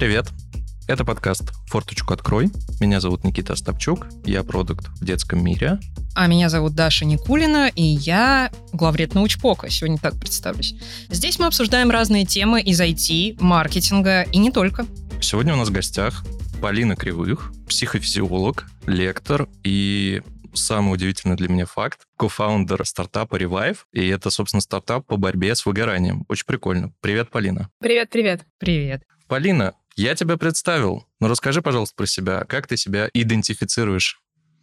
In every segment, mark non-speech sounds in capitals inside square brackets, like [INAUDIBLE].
Привет! Это подкаст «Форточку открой». Меня зовут Никита Остапчук, я продукт в детском мире. А меня зовут Даша Никулина, и я главред научпока, сегодня так представлюсь. Здесь мы обсуждаем разные темы из IT, маркетинга и не только. Сегодня у нас в гостях Полина Кривых, психофизиолог, лектор и самый удивительный для меня факт, кофаундер стартапа Revive, и это, собственно, стартап по борьбе с выгоранием. Очень прикольно. Привет, Полина. Привет, привет. Привет. Полина, я тебя представил, но расскажи, пожалуйста, про себя. Как ты себя идентифицируешь?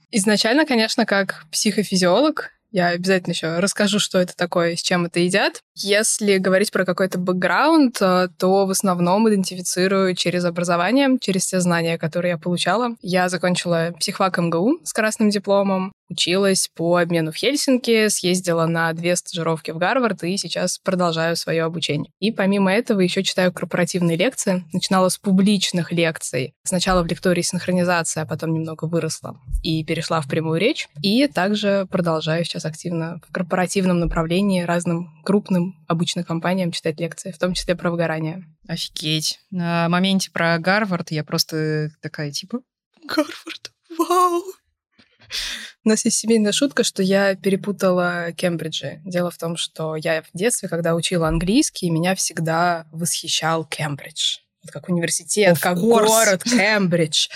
Изначально, конечно, как психофизиолог, я обязательно еще расскажу, что это такое, с чем это едят. Если говорить про какой-то бэкграунд, э, то в основном идентифицирую через образование, через те знания, которые я получала. Я закончила психфак МГУ с красным дипломом, училась по обмену в Хельсинки, съездила на две стажировки в Гарвард и сейчас продолжаю свое обучение. И помимо этого еще читаю корпоративные лекции. Начинала с публичных лекций. Сначала в лектории синхронизация, а потом немного выросла и перешла в прямую речь. И также продолжаю сейчас активно в корпоративном направлении разным крупным обычно компаниям читать лекции, в том числе про выгорание. Офигеть. На моменте про Гарвард я просто такая типа Гарвард, вау! У нас есть семейная шутка, что я перепутала Кембриджи. Дело в том, что я в детстве, когда учила английский, меня всегда восхищал Кембридж. Вот как университет, Of как course. город Кембридж.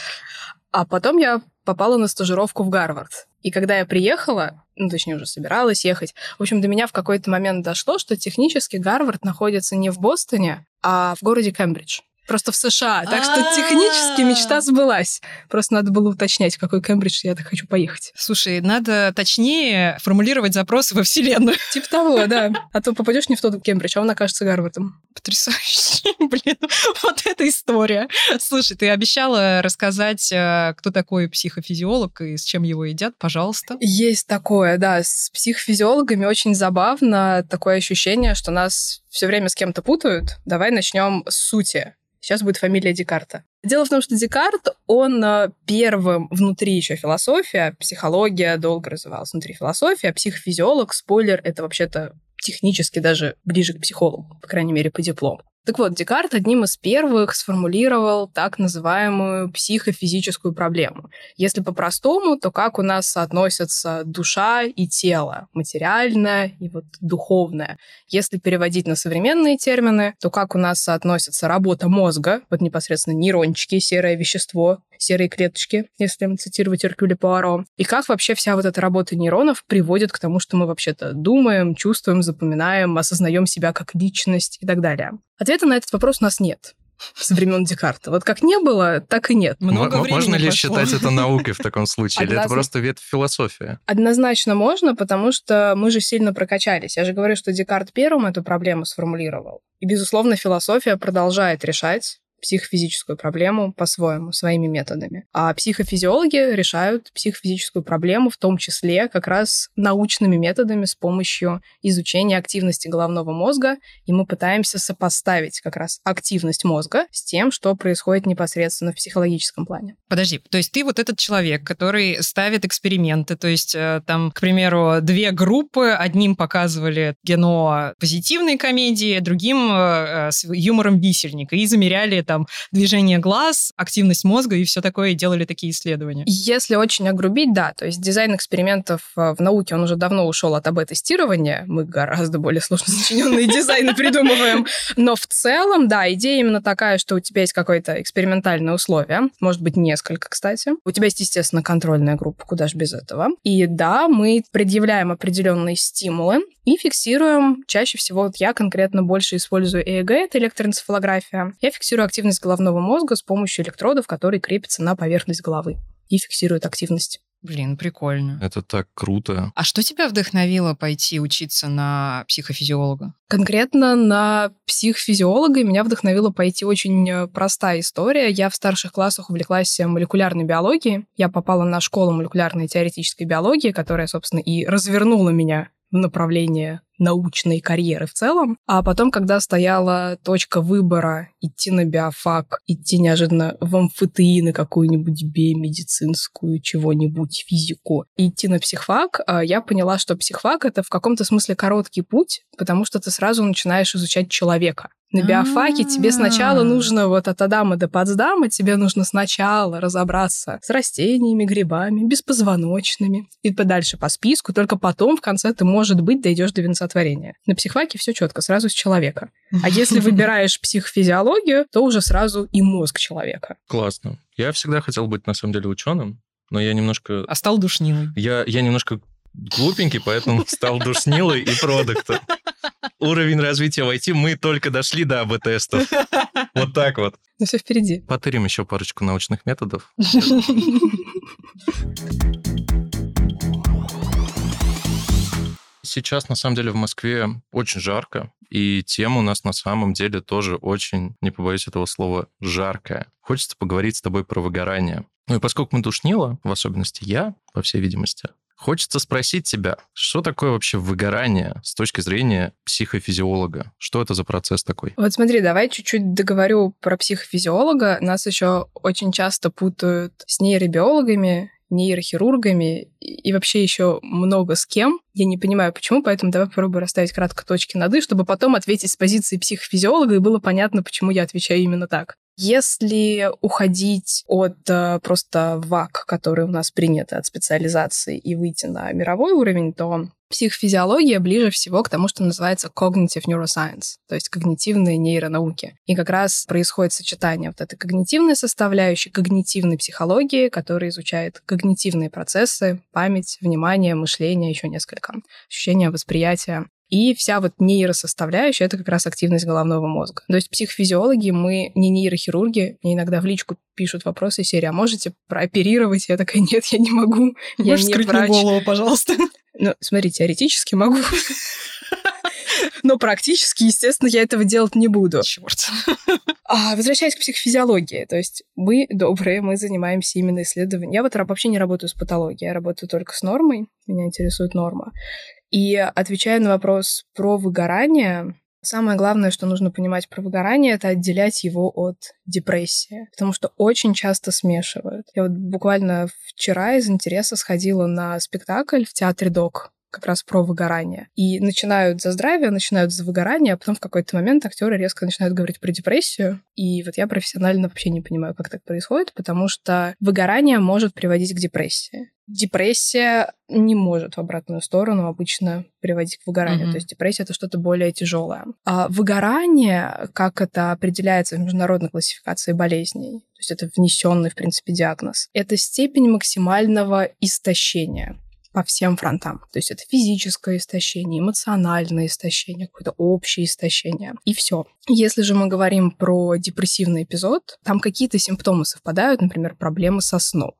А потом я попала на стажировку в Гарвард. И когда я приехала, ну, точнее, уже собиралась ехать, в общем, до меня в какой-то момент дошло, что технически Гарвард находится не в Бостоне, а в городе Кембридж. Просто в США. Так что технически мечта сбылась. Просто надо было уточнять, в какой Кембридж я так хочу поехать. Слушай, надо точнее формулировать запросы во Вселенную. [LAUGHS] Типа того, да. А то попадешь не в тот Кембридж, а он окажется Гарвардом. Потрясающе. [LAUGHS] Блин, вот эта история. Слушай, ты обещала рассказать, э, кто такой психофизиолог и с чем его едят, пожалуйста. Есть такое, да. С психофизиологами очень забавно такое ощущение, что нас все время с кем-то путают. Давай начнем с сути. Сейчас будет фамилия Декарта. Дело в том, что Декарт, он э, первым внутри еще философия, психология долго развивалась внутри философии, а психофизиолог, спойлер, это вообще-то технически даже ближе к психологу, по крайней мере, по диплому. Так вот, Декарт одним из первых сформулировал так называемую психофизическую проблему. Если по-простому, то как у нас соотносятся душа и тело, материальное и вот духовное. Если переводить на современные термины, то как у нас соотносится работа мозга, вот непосредственно нейрончики, серое вещество, серые клеточки, если цитировать Эркюля Пуаро, и как вообще вся вот эта работа нейронов приводит к тому, что мы вообще-то думаем, чувствуем, запоминаем, осознаем себя как личность и так далее. Ответа на этот вопрос у нас нет [LAUGHS] со времен Декарта. Вот как не было, так и нет. Много М- времени Можно ли прошло. считать это наукой в таком случае? Или это просто ветвь философии? Однозначно можно, потому что мы же сильно прокачались. Я же говорю, что Декарт первым эту проблему сформулировал. И, безусловно, философия продолжает решать психофизическую проблему по-своему, своими методами. А психофизиологи решают психофизическую проблему в том числе как раз научными методами с помощью изучения активности головного мозга, и мы пытаемся сопоставить как раз активность мозга с тем, что происходит непосредственно в психологическом плане. Подожди, то есть ты вот этот человек, который ставит эксперименты, то есть э, там, к примеру, две группы, одним показывали кино позитивной комедии, другим э, э, с юмором висельника, и замеряли там движение глаз, активность мозга и все такое, и делали такие исследования. Если очень огрубить, да, то есть дизайн экспериментов э, в науке, он уже давно ушел от АБ-тестирования, мы гораздо более сложно сочиненные дизайны придумываем, но в целом, да, идея именно такая, что у тебя есть какое-то экспериментальное условие, может быть, несколько, кстати. У тебя есть, естественно, контрольная группа, куда же без этого. И да, мы предъявляем определенные стимулы и фиксируем, чаще всего вот я конкретно больше использую ЭЭГ, это электроэнцефалография. Я фиксирую активность головного мозга с помощью электродов, которые крепятся на поверхность головы и фиксируют активность. Блин, прикольно. Это так круто. А что тебя вдохновило пойти учиться на психофизиолога? Конкретно на психофизиолога меня вдохновила пойти очень э, простая история. Я в старших классах увлеклась молекулярной биологией. Я попала на школу молекулярной теоретической биологии, которая, собственно, и развернула меня в направлении научной карьеры в целом. А потом, когда стояла точка выбора идти на биофак, идти неожиданно в амфитеи на какую-нибудь биомедицинскую, чего-нибудь, физику, идти на психфак, а, я поняла, что психфак — это в каком-то смысле короткий путь, потому что ты сразу начинаешь изучать человека. На биофаке тебе сначала нужно вот от Адама до Потсдама, тебе нужно сначала разобраться с растениями, грибами, беспозвоночными и подальше по списку, только потом в конце ты, может быть, дойдешь до венцотворения. На психфаке все четко, сразу с человека. А [LAUGHS] если выбираешь психофизиологию, то уже сразу и мозг человека. Классно. Я всегда хотел быть, на самом деле, ученым, но я немножко... А стал душнилой. Я, я немножко глупенький, поэтому [LAUGHS] стал душнилой и продуктом. Уровень развития в IT мы только дошли до АБ-тестов. Вот так вот. Ну все впереди. Потырим еще парочку научных методов. [LAUGHS] Сейчас, на самом деле, в Москве очень жарко, и тема у нас на самом деле тоже очень, не побоюсь этого слова, жаркая. Хочется поговорить с тобой про выгорание. Ну и поскольку мы душнила, в особенности я, по всей видимости, Хочется спросить тебя, что такое вообще выгорание с точки зрения психофизиолога? Что это за процесс такой? Вот смотри, давай чуть-чуть договорю про психофизиолога. Нас еще очень часто путают с нейробиологами, нейрохирургами и вообще еще много с кем. Я не понимаю, почему, поэтому давай попробую расставить кратко точки над «и», чтобы потом ответить с позиции психофизиолога, и было понятно, почему я отвечаю именно так. Если уходить от э, просто ВАК, который у нас принято от специализации, и выйти на мировой уровень, то психофизиология ближе всего к тому, что называется cognitive neuroscience, то есть когнитивные нейронауки. И как раз происходит сочетание вот этой когнитивной составляющей, когнитивной психологии, которая изучает когнитивные процессы, память, внимание, мышление, еще несколько, ощущения, восприятия. И вся вот нейросоставляющая — это как раз активность головного мозга. То есть психофизиологи, мы не нейрохирурги, мне иногда в личку пишут вопросы серии, а можете прооперировать? Я такая, нет, я не могу, я Можешь не врач. голову, пожалуйста? Ну, смотри, теоретически могу. Но практически, естественно, я этого делать не буду. Черт. А, возвращаясь к психофизиологии, то есть мы добрые, мы занимаемся именно исследованием. Я вот вообще не работаю с патологией, я работаю только с нормой, меня интересует норма. И отвечая на вопрос про выгорание, самое главное, что нужно понимать про выгорание, это отделять его от депрессии, потому что очень часто смешивают. Я вот буквально вчера из интереса сходила на спектакль в театре Док как раз про выгорание. И начинают за здравие, начинают за выгорание, а потом в какой-то момент актеры резко начинают говорить про депрессию. И вот я профессионально вообще не понимаю, как так происходит, потому что выгорание может приводить к депрессии. Депрессия не может в обратную сторону обычно приводить к выгоранию. Mm-hmm. То есть депрессия это что-то более тяжелое. А выгорание, как это определяется в международной классификации болезней, то есть это внесенный, в принципе, диагноз, это степень максимального истощения по всем фронтам. То есть это физическое истощение, эмоциональное истощение, какое-то общее истощение. И все. Если же мы говорим про депрессивный эпизод, там какие-то симптомы совпадают, например, проблемы со сном.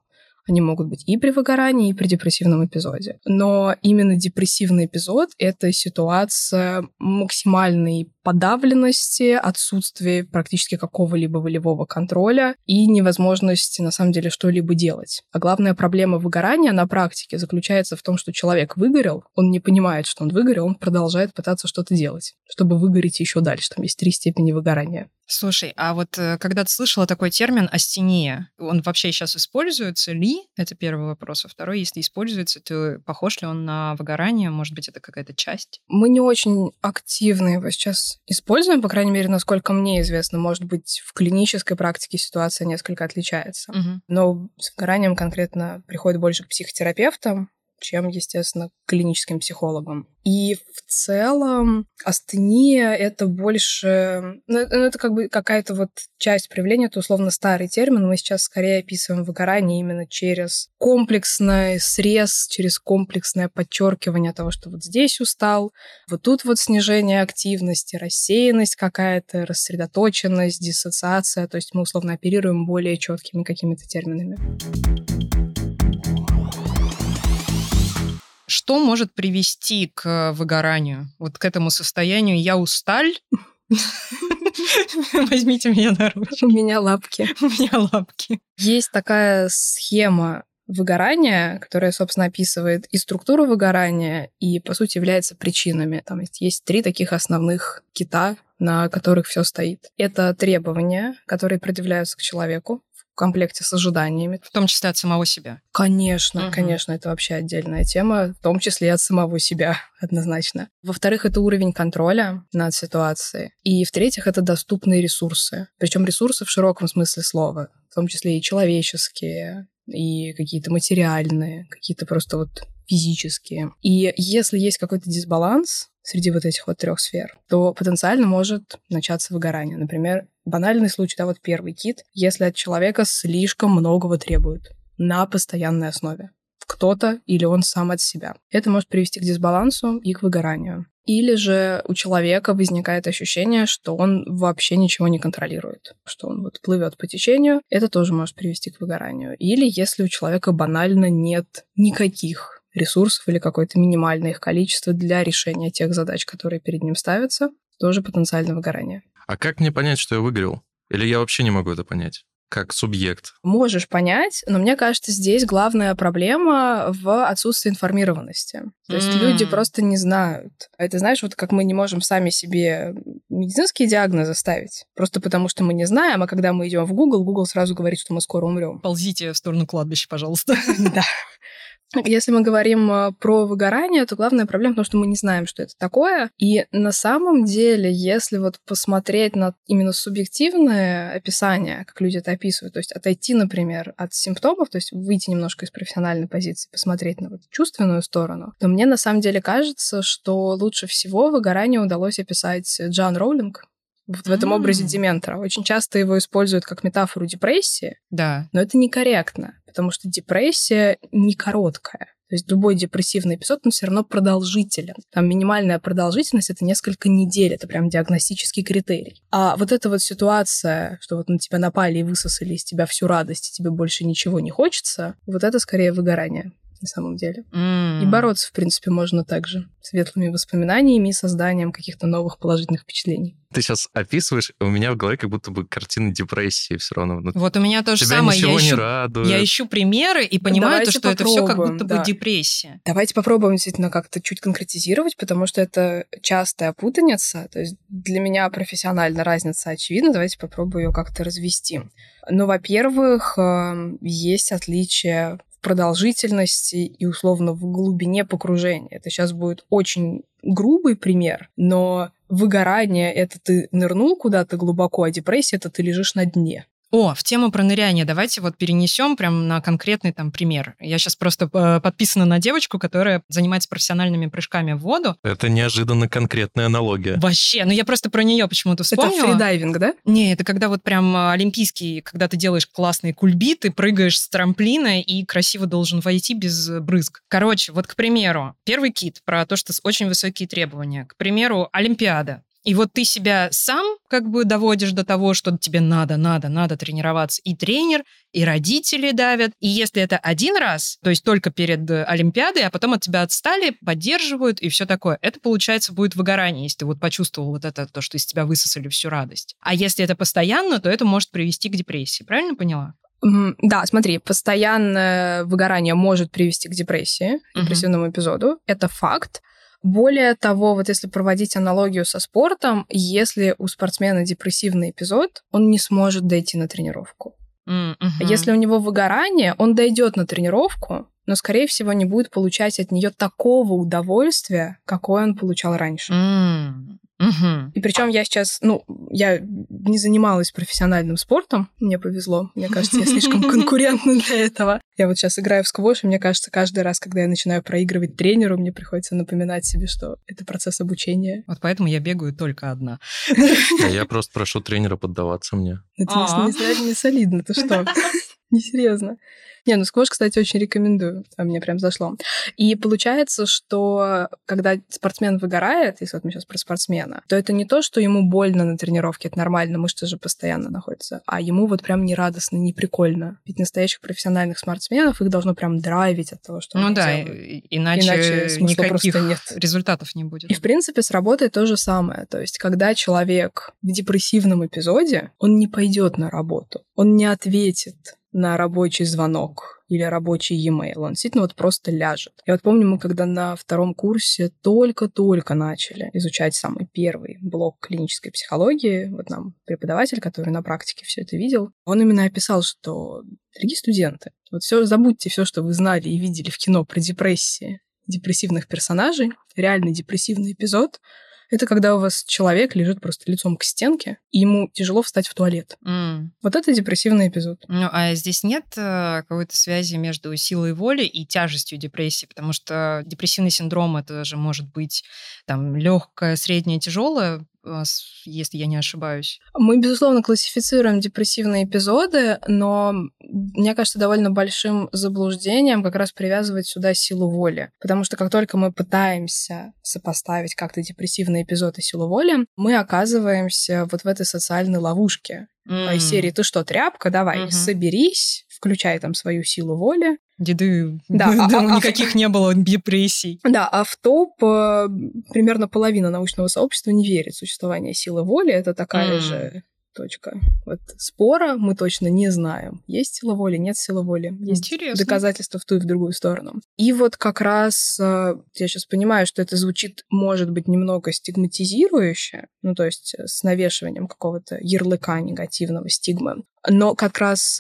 Они могут быть и при выгорании, и при депрессивном эпизоде. Но именно депрессивный эпизод — это ситуация максимальной подавленности, отсутствия практически какого-либо волевого контроля и невозможности, на самом деле, что-либо делать. А главная проблема выгорания на практике заключается в том, что человек выгорел, он не понимает, что он выгорел, он продолжает пытаться что-то делать, чтобы выгореть еще дальше. Там есть три степени выгорания. Слушай, а вот э, когда ты слышала такой термин астения, он вообще сейчас используется ли? Это первый вопрос. А второй, если используется, то похож ли он на выгорание? Может быть, это какая-то часть? Мы не очень активно его сейчас используем, по крайней мере, насколько мне известно. Может быть, в клинической практике ситуация несколько отличается. Угу. Но с выгоранием конкретно приходит больше к психотерапевтам, чем, естественно, клиническим психологом. И в целом астения — это больше... Ну, ну, это как бы какая-то вот часть проявления, это условно старый термин. Мы сейчас скорее описываем выгорание именно через комплексный срез, через комплексное подчеркивание того, что вот здесь устал, вот тут вот снижение активности, рассеянность какая-то, рассредоточенность, диссоциация. То есть мы условно оперируем более четкими какими-то терминами. Что может привести к выгоранию? Вот к этому состоянию «я усталь», [LAUGHS] Возьмите меня на руки. У меня лапки. У меня лапки. Есть такая схема выгорания, которое, собственно, описывает и структуру выгорания, и, по сути, является причинами. Там есть, есть три таких основных кита, на которых все стоит. Это требования, которые предъявляются к человеку, в комплекте с ожиданиями. В том числе от самого себя. Конечно, Мгм. конечно, это вообще отдельная тема, в том числе и от самого себя, [LAUGHS] однозначно. Во-вторых, это уровень контроля над ситуацией. И в-третьих, это доступные ресурсы. Причем ресурсы в широком смысле слова, в том числе и человеческие, и какие-то материальные, какие-то просто вот физические. И если есть какой-то дисбаланс среди вот этих вот трех сфер, то потенциально может начаться выгорание. Например, банальный случай, да, вот первый кит, если от человека слишком многого требуют на постоянной основе. Кто-то или он сам от себя. Это может привести к дисбалансу и к выгоранию. Или же у человека возникает ощущение, что он вообще ничего не контролирует, что он вот плывет по течению, это тоже может привести к выгоранию. Или если у человека банально нет никаких ресурсов или какое-то минимальное их количество для решения тех задач, которые перед ним ставятся, тоже потенциально выгорание. А как мне понять, что я выгорел? Или я вообще не могу это понять? Как субъект. Можешь понять, но мне кажется, здесь главная проблема в отсутствии информированности. То есть М. люди просто не знают. А Это знаешь, вот как мы не можем сами себе медицинские диагнозы ставить, просто потому что мы не знаем, а когда мы идем в Google, Google сразу говорит, что мы скоро умрем. Ползите в сторону кладбища, пожалуйста. [LAUGHS] Да. Если мы говорим э, про выгорание, то главная проблема в том, что мы не знаем, что это такое. И на самом деле, если вот посмотреть на именно субъективное описание, как люди это описывают, то есть отойти, например, от симптомов, то есть выйти немножко из профессиональной позиции, посмотреть на вот чувственную сторону, то мне на самом деле кажется, что лучше всего выгорание удалось описать Джан Роулинг, вот в этом образе Дементора. Очень часто его используют как метафору депрессии, Да. но это некорректно, потому что депрессия не короткая. То есть любой депрессивный эпизод, он все равно продолжителен. Там минимальная продолжительность — это несколько недель, это прям диагностический критерий. А вот эта вот ситуация, что вот на тебя напали и высосали из тебя всю радость, и тебе больше ничего не хочется, вот это скорее выгорание на самом деле. И бороться, в принципе, можно также светлыми воспоминаниями и созданием каких-то новых положительных впечатлений. Ты сейчас описываешь, у меня в голове как будто бы картина депрессии все равно. Ну, Вот у меня то же тебя самое. ничего Я не ищу, радует. я ищу примеры и понимаю, то, что это все как будто бы да. депрессия. Давайте попробуем действительно как-то чуть конкретизировать, потому что это частая путаница. То есть для меня профессионально разница очевидна. Давайте попробую ее как-то развести. Ну, во-первых, эм, есть отличие продолжительности и условно в глубине погружения. Это сейчас будет очень грубый пример, но выгорание — это ты нырнул куда-то глубоко, а депрессия — это ты лежишь на дне. О, в тему про ныряние давайте вот перенесем прям на конкретный там пример. Я сейчас просто э, подписана на девочку, которая занимается профессиональными прыжками в воду. Это неожиданно конкретная аналогия. Вообще, ну я просто про нее почему-то вспомнила. Это фридайвинг, да? Не, это когда вот прям э, олимпийский, когда ты делаешь классные кульбиты, прыгаешь с трамплина и красиво должен войти без брызг. Короче, вот, к примеру, первый кит про то, что с- очень высокие требования. К примеру, Олимпиада. И вот ты себя сам как бы доводишь до того, что тебе надо, надо, надо тренироваться. И тренер, и родители давят. И если это один раз, то есть только перед э, Олимпиадой, а потом от тебя отстали, поддерживают и все такое, это, получается, будет выгорание, если ты вот почувствовал вот это, то, что из тебя высосали всю радость. А если это постоянно, то это может привести к депрессии. Правильно поняла? Да, смотри, постоянное выгорание может привести к депрессии, депрессивному эпизоду. Это факт. Более того, вот если проводить аналогию со спортом, если у спортсмена депрессивный эпизод, он не сможет дойти на тренировку. Мгм. Если у него выгорание, он дойдет на тренировку, но, скорее всего, не будет получать от нее такого удовольствия, какое он получал раньше. М, мгм. И причем я сейчас, ну, я не занималась профессиональным спортом, мне повезло. Мне кажется, я слишком [LAUGHS] конкурентна для этого. Я вот сейчас играю в сквош, и мне кажется, каждый раз, когда я начинаю проигрывать тренеру, мне приходится напоминать себе, что это процесс обучения. Вот поэтому я бегаю только одна. А я просто прошу тренера поддаваться мне. Это А. не солидно, ты что? [LAUGHS] Несерьезно. Не, ну сквош, кстати, очень рекомендую. А мне прям зашло. И получается, что когда спортсмен выгорает, если вот мы сейчас про спортсмена, то это не то, что ему больно на тренировке, это нормально, мышцы же постоянно находятся, а ему вот прям не радостно, не прикольно. Ведь настоящих профессиональных спортсменов их должно прям драйвить от того, что Ну да, делают. и- иначе, Иначе никаких просто нет. результатов не будет. И, в принципе, с работой то же самое. То есть, когда человек в депрессивном эпизоде, он не пойдет на работу, он не ответит на рабочий звонок или рабочий e-mail. Он действительно вот просто ляжет. Я вот помню, мы когда на втором курсе только-только начали изучать самый первый блок клинической психологии, вот нам преподаватель, который на практике все это видел, он именно описал, что, дорогие студенты, вот все забудьте все, что вы знали и видели в кино про депрессии, депрессивных персонажей, реальный депрессивный эпизод — это когда у вас человек лежит просто лицом к стенке, и ему тяжело встать в туалет. Mm. Вот это депрессивный эпизод. Ну, а здесь нет э, какой-то связи между силой воли и тяжестью депрессии, потому что депрессивный синдром это же может быть там легкое, среднее, тяжелое, если я не ошибаюсь. Мы, безусловно, классифицируем депрессивные эпизоды, но мне кажется довольно большим заблуждением как раз привязывать сюда силу воли. Потому что как только мы пытаемся сопоставить как-то депрессивный эпизод и силу воли, мы оказываемся вот в этой социальной ловушке. Mm. Из серии «Ты что, тряпка? Давай, mm-hmm. соберись, включай там свою силу воли, Деды, [LAUGHS] да, а, а, никаких а, не было депрессий. Да, а в топ э, примерно половина научного сообщества не верит в существование силы воли. Это такая mm. же точка вот спора. Мы точно не знаем, есть сила воли, нет силы воли. Есть Интересно. доказательства в ту и в другую сторону. И вот как раз э, я сейчас понимаю, что это звучит, может быть, немного стигматизирующе, ну, то есть э, с навешиванием какого-то ярлыка негативного стигмы. Но как раз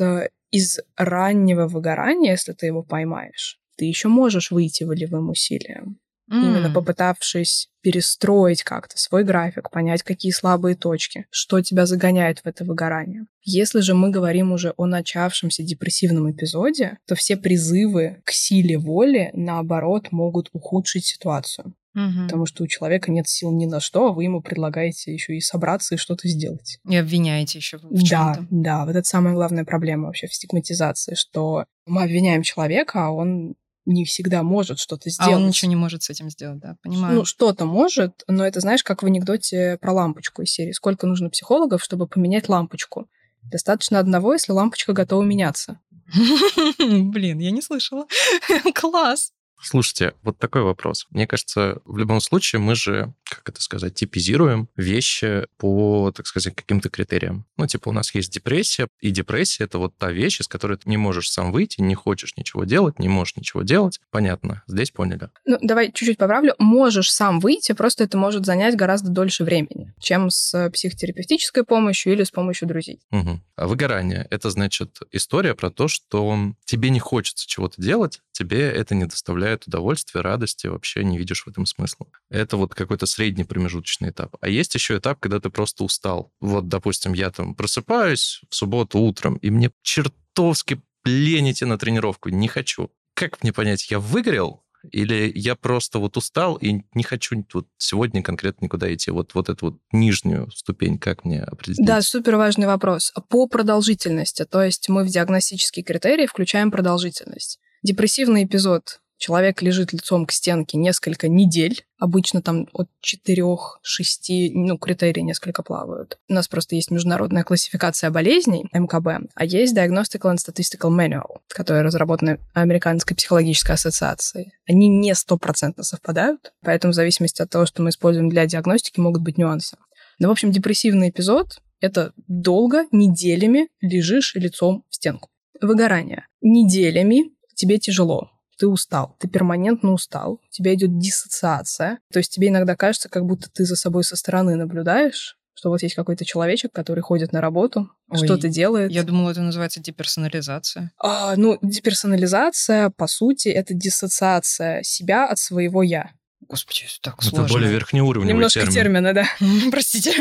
из раннего выгорания, если ты его поймаешь, ты еще можешь выйти волевым усилием. Mm. Именно попытавшись перестроить как-то свой график, понять, какие слабые точки, что тебя загоняет в это выгорание. Если же мы говорим уже о начавшемся депрессивном эпизоде, то все призывы к силе воли, наоборот, могут ухудшить ситуацию. Угу. Потому что у человека нет сил ни на что, а вы ему предлагаете еще и собраться и что-то сделать. И обвиняете еще в да, чем-то. Да, вот это самая главная проблема вообще в стигматизации, что мы обвиняем человека, а он не всегда может что-то сделать. А он ничего не может с этим сделать, да, понимаю. Ну, что-то может, но это, знаешь, как в анекдоте про лампочку из серии. Сколько нужно психологов, чтобы поменять лампочку? Достаточно одного, если лампочка готова меняться. [LAUGHS] Блин, я не слышала. [LAUGHS] Класс. Слушайте, вот такой вопрос. Мне кажется, в любом случае мы же, как это сказать, типизируем вещи по, так сказать, каким-то критериям. Ну, типа у нас есть депрессия, и депрессия — это вот та вещь, из которой ты не можешь сам выйти, не хочешь ничего делать, не можешь ничего делать. Понятно, здесь поняли. Ну, давай чуть-чуть поправлю. Можешь сам выйти, просто это может занять гораздо дольше времени, чем с психотерапевтической помощью или с помощью друзей. Угу. А выгорание — это, значит, история про то, что тебе не хочется чего-то делать, тебе это не доставляет удовольствия, радости, вообще не видишь в этом смысла. Это вот какой-то средний промежуточный этап. А есть еще этап, когда ты просто устал. Вот, допустим, я там просыпаюсь в субботу утром, и мне чертовски лень идти на тренировку, не хочу. Как мне понять, я выгорел, или я просто вот устал и не хочу вот сегодня конкретно никуда идти? Вот, вот эту вот нижнюю ступень, как мне определить? Да, супер важный вопрос. По продолжительности, то есть мы в диагностические критерии включаем продолжительность. Депрессивный эпизод. Человек лежит лицом к стенке несколько недель. Обычно там от 4-6, ну, критерии несколько плавают. У нас просто есть международная классификация болезней, МКБ, а есть Diagnostical and Statistical Manual, которая разработана Американской психологической ассоциацией. Они не стопроцентно совпадают, поэтому в зависимости от того, что мы используем для диагностики, могут быть нюансы. Но, в общем, депрессивный эпизод — это долго, неделями лежишь лицом в стенку. Выгорание. Неделями тебе тяжело, ты устал, ты перманентно устал, у тебя идет диссоциация. То есть тебе иногда кажется, как будто ты за собой со стороны наблюдаешь, что вот есть какой-то человечек, который ходит на работу, что-то делает. Я думала, это называется деперсонализация. А, ну, деперсонализация, по сути, это диссоциация себя от своего «я». Господи, так сложно. Это более верхнеуровневый Немножко термин. термина, да. [LAUGHS] Простите.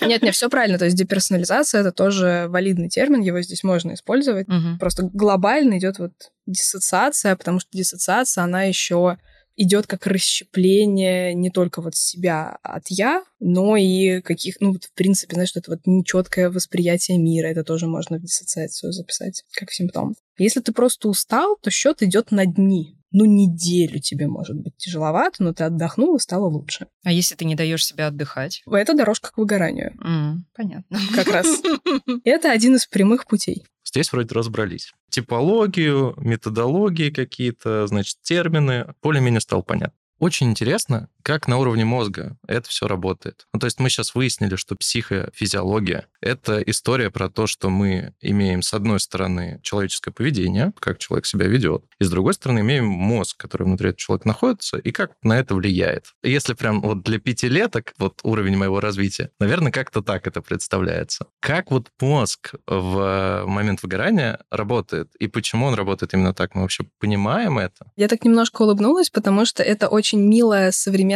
Нет, нет, все правильно. То есть деперсонализация — это тоже валидный термин, его здесь можно использовать. Угу. Просто глобально идет вот диссоциация, потому что диссоциация, она еще идет как расщепление не только вот себя от я, но и каких, ну, вот, в принципе, знаешь, это вот нечеткое восприятие мира, это тоже можно в диссоциацию записать как симптом. Если ты просто устал, то счет идет на дни ну, неделю тебе может быть тяжеловато, но ты отдохнула, стало лучше. А если ты не даешь себе отдыхать? Это дорожка к выгоранию. Mm, понятно. Как раз. [LAUGHS] Это один из прямых путей. Здесь вроде разобрались. Типологию, методологии какие-то, значит, термины. Более-менее стало понятно. Очень интересно, как на уровне мозга это все работает. Ну, то есть мы сейчас выяснили, что психофизиология — это история про то, что мы имеем, с одной стороны, человеческое поведение, как человек себя ведет, и с другой стороны, имеем мозг, который внутри этого человека находится, и как на это влияет. Если прям вот для пятилеток, вот уровень моего развития, наверное, как-то так это представляется. Как вот мозг в момент выгорания работает, и почему он работает именно так? Мы вообще понимаем это? Я так немножко улыбнулась, потому что это очень милая современная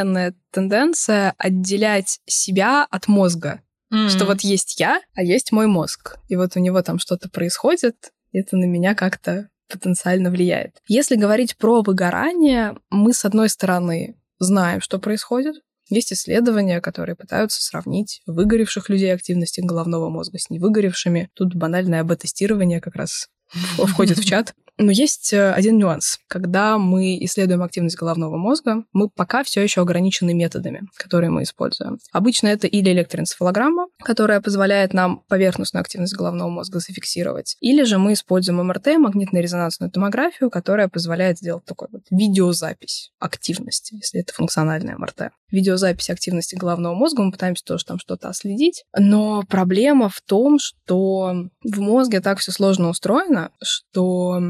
тенденция отделять себя от мозга. Mm-hmm. Что вот есть я, а есть мой мозг. И вот у него там что-то происходит, и это на меня как-то потенциально влияет. Если говорить про выгорание, мы, с одной стороны, знаем, что происходит. Есть исследования, которые пытаются сравнить выгоревших людей активности головного мозга с невыгоревшими. Тут банальное об-тестирование как раз [LAUGHS] входит в чат. Но есть э, один нюанс. Когда мы исследуем активность головного мозга, мы пока все еще ограничены методами, которые мы используем. Обычно это или электроэнцефалограмма, которая позволяет нам поверхностную активность головного мозга зафиксировать, или же мы используем МРТ, магнитно-резонансную томографию, которая позволяет сделать такой вот видеозапись активности, если это функциональная МРТ. Видеозапись активности головного мозга, мы пытаемся тоже там что-то отследить, но проблема в том, что в мозге так все сложно устроено, что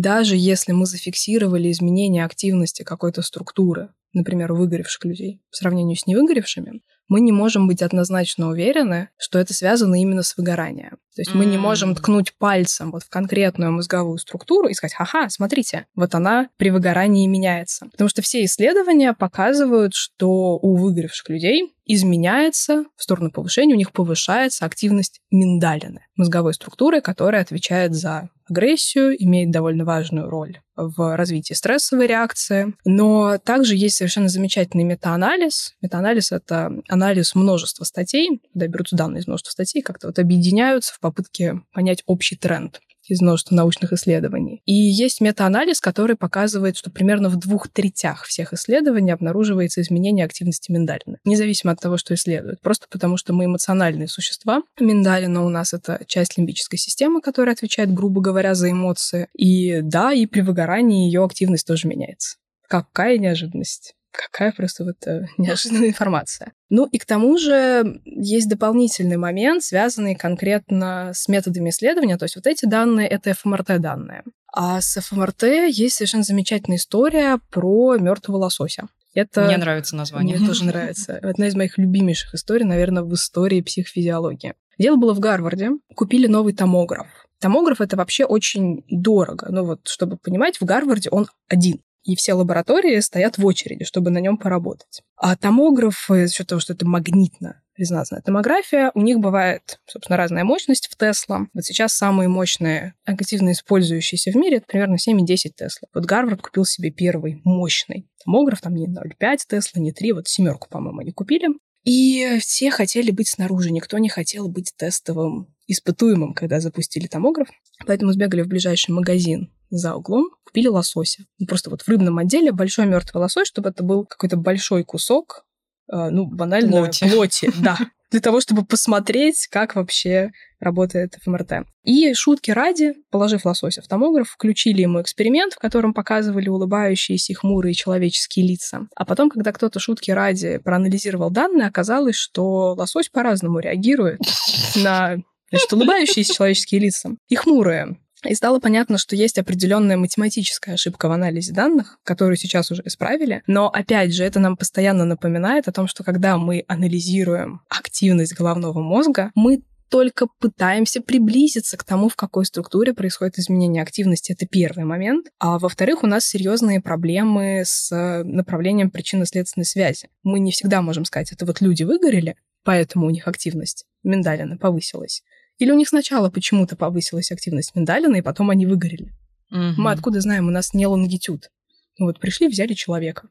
даже если мы зафиксировали изменение активности какой-то структуры, например, выгоревших людей, по сравнению с невыгоревшими, мы не можем быть однозначно уверены, что это связано именно с выгоранием. То есть mm. мы не можем ткнуть пальцем вот в конкретную мозговую структуру и сказать, ага, смотрите, вот она при выгорании меняется. Потому что все исследования показывают, что у выгоревших людей изменяется в сторону повышения, у них повышается активность миндалины, мозговой структуры, которая отвечает за агрессию, имеет довольно важную роль в развитии стрессовой реакции. Но также есть совершенно замечательный метаанализ. Метаанализ — это анализ множества статей, когда берутся данные из множества статей, как-то вот объединяются в попытке понять общий тренд из множества научных исследований. И есть метаанализ, который показывает, что примерно в двух третях всех исследований обнаруживается изменение активности миндалины, независимо от того, что исследуют. Просто потому, что мы эмоциональные существа. Миндалина у нас это часть лимбической системы, которая отвечает, грубо говоря, за эмоции. И да, и при выгорании ее активность тоже меняется. Какая неожиданность. Какая просто вот э, [LAUGHS] неожиданная информация. Ну и к тому же есть дополнительный момент, связанный конкретно с методами исследования. То есть вот эти данные — это ФМРТ-данные. А с ФМРТ есть совершенно замечательная история про мертвого лосося. Это... Мне нравится название. Мне тоже нравится. [LAUGHS] Одна из моих любимейших историй, наверное, в истории психофизиологии. Дело было в Гарварде. Купили новый томограф. Томограф это вообще очень дорого. Ну вот, чтобы понимать, в Гарварде он один и все лаборатории стоят в очереди, чтобы на нем поработать. А томографы, за счет того, что это магнитно резонансная томография, у них бывает, собственно, разная мощность в Тесла. Вот сейчас самые мощные, активно использующиеся в мире, это примерно 7,10 Тесла. Вот Гарвард купил себе первый мощный томограф, там не 0,5 Тесла, не 3, вот семерку, по-моему, они купили. И все хотели быть снаружи, никто не хотел быть тестовым испытуемым, когда запустили томограф. Поэтому сбегали в ближайший магазин за углом, купили лосося. Ну, просто вот в рыбном отделе большой мертвый лосось, чтобы это был какой-то большой кусок, э, ну, банально плоти. плоти [LAUGHS] да, для того, чтобы посмотреть, как вообще работает ФМРТ. И шутки ради, положив лосося в томограф, включили ему эксперимент, в котором показывали улыбающиеся хмурые человеческие лица. А потом, когда кто-то шутки ради проанализировал данные, оказалось, что лосось по-разному реагирует [LAUGHS] на значит, улыбающиеся человеческие лица и хмурые. И стало понятно, что есть определенная математическая ошибка в анализе данных, которую сейчас уже исправили. Но, опять же, это нам постоянно напоминает о том, что когда мы анализируем активность головного мозга, мы только пытаемся приблизиться к тому, в какой структуре происходит изменение активности. Это первый момент. А во-вторых, у нас серьезные проблемы с направлением причинно-следственной связи. Мы не всегда можем сказать, это вот люди выгорели, поэтому у них активность миндалина повысилась. Или у них сначала почему-то повысилась активность миндалина, и потом они выгорели. Угу. Мы откуда знаем? У нас не лонгитюд. Ну вот пришли, взяли человека.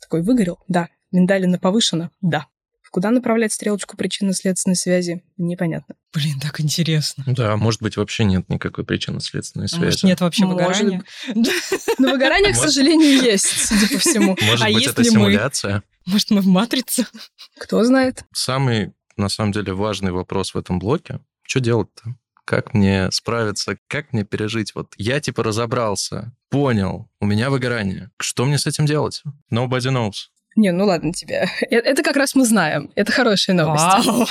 Такой выгорел? Да. Миндалина повышена? Да. Куда направлять стрелочку причинно-следственной связи? Непонятно. Блин, так интересно. Да, может быть, вообще нет никакой причинно-следственной связи. Может, нет вообще выгорания? Но выгорание, к сожалению, есть, судя по всему. Может а быть, это симуляция? Может, мы в матрице? Кто знает. Самый, на самом деле, важный вопрос в этом блоке что делать-то? Как мне справиться? Как мне пережить? Вот я типа разобрался, понял, у меня выгорание. Что мне с этим делать? Nobody knows. Не, ну ладно тебе. Э, это как раз мы знаем. Это хорошая новость. Вау.